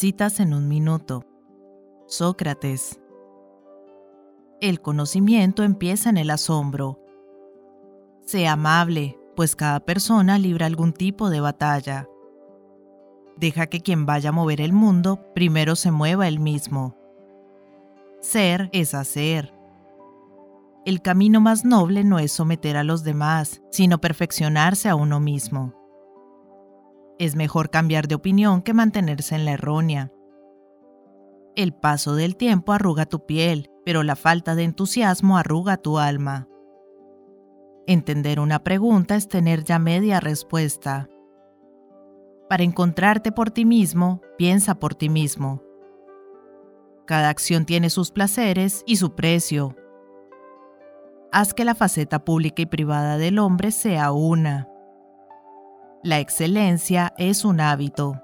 Citas en un minuto. Sócrates. El conocimiento empieza en el asombro. Sea amable, pues cada persona libra algún tipo de batalla. Deja que quien vaya a mover el mundo primero se mueva él mismo. Ser es hacer. El camino más noble no es someter a los demás, sino perfeccionarse a uno mismo. Es mejor cambiar de opinión que mantenerse en la errónea. El paso del tiempo arruga tu piel, pero la falta de entusiasmo arruga tu alma. Entender una pregunta es tener ya media respuesta. Para encontrarte por ti mismo, piensa por ti mismo. Cada acción tiene sus placeres y su precio. Haz que la faceta pública y privada del hombre sea una. La excelencia es un hábito.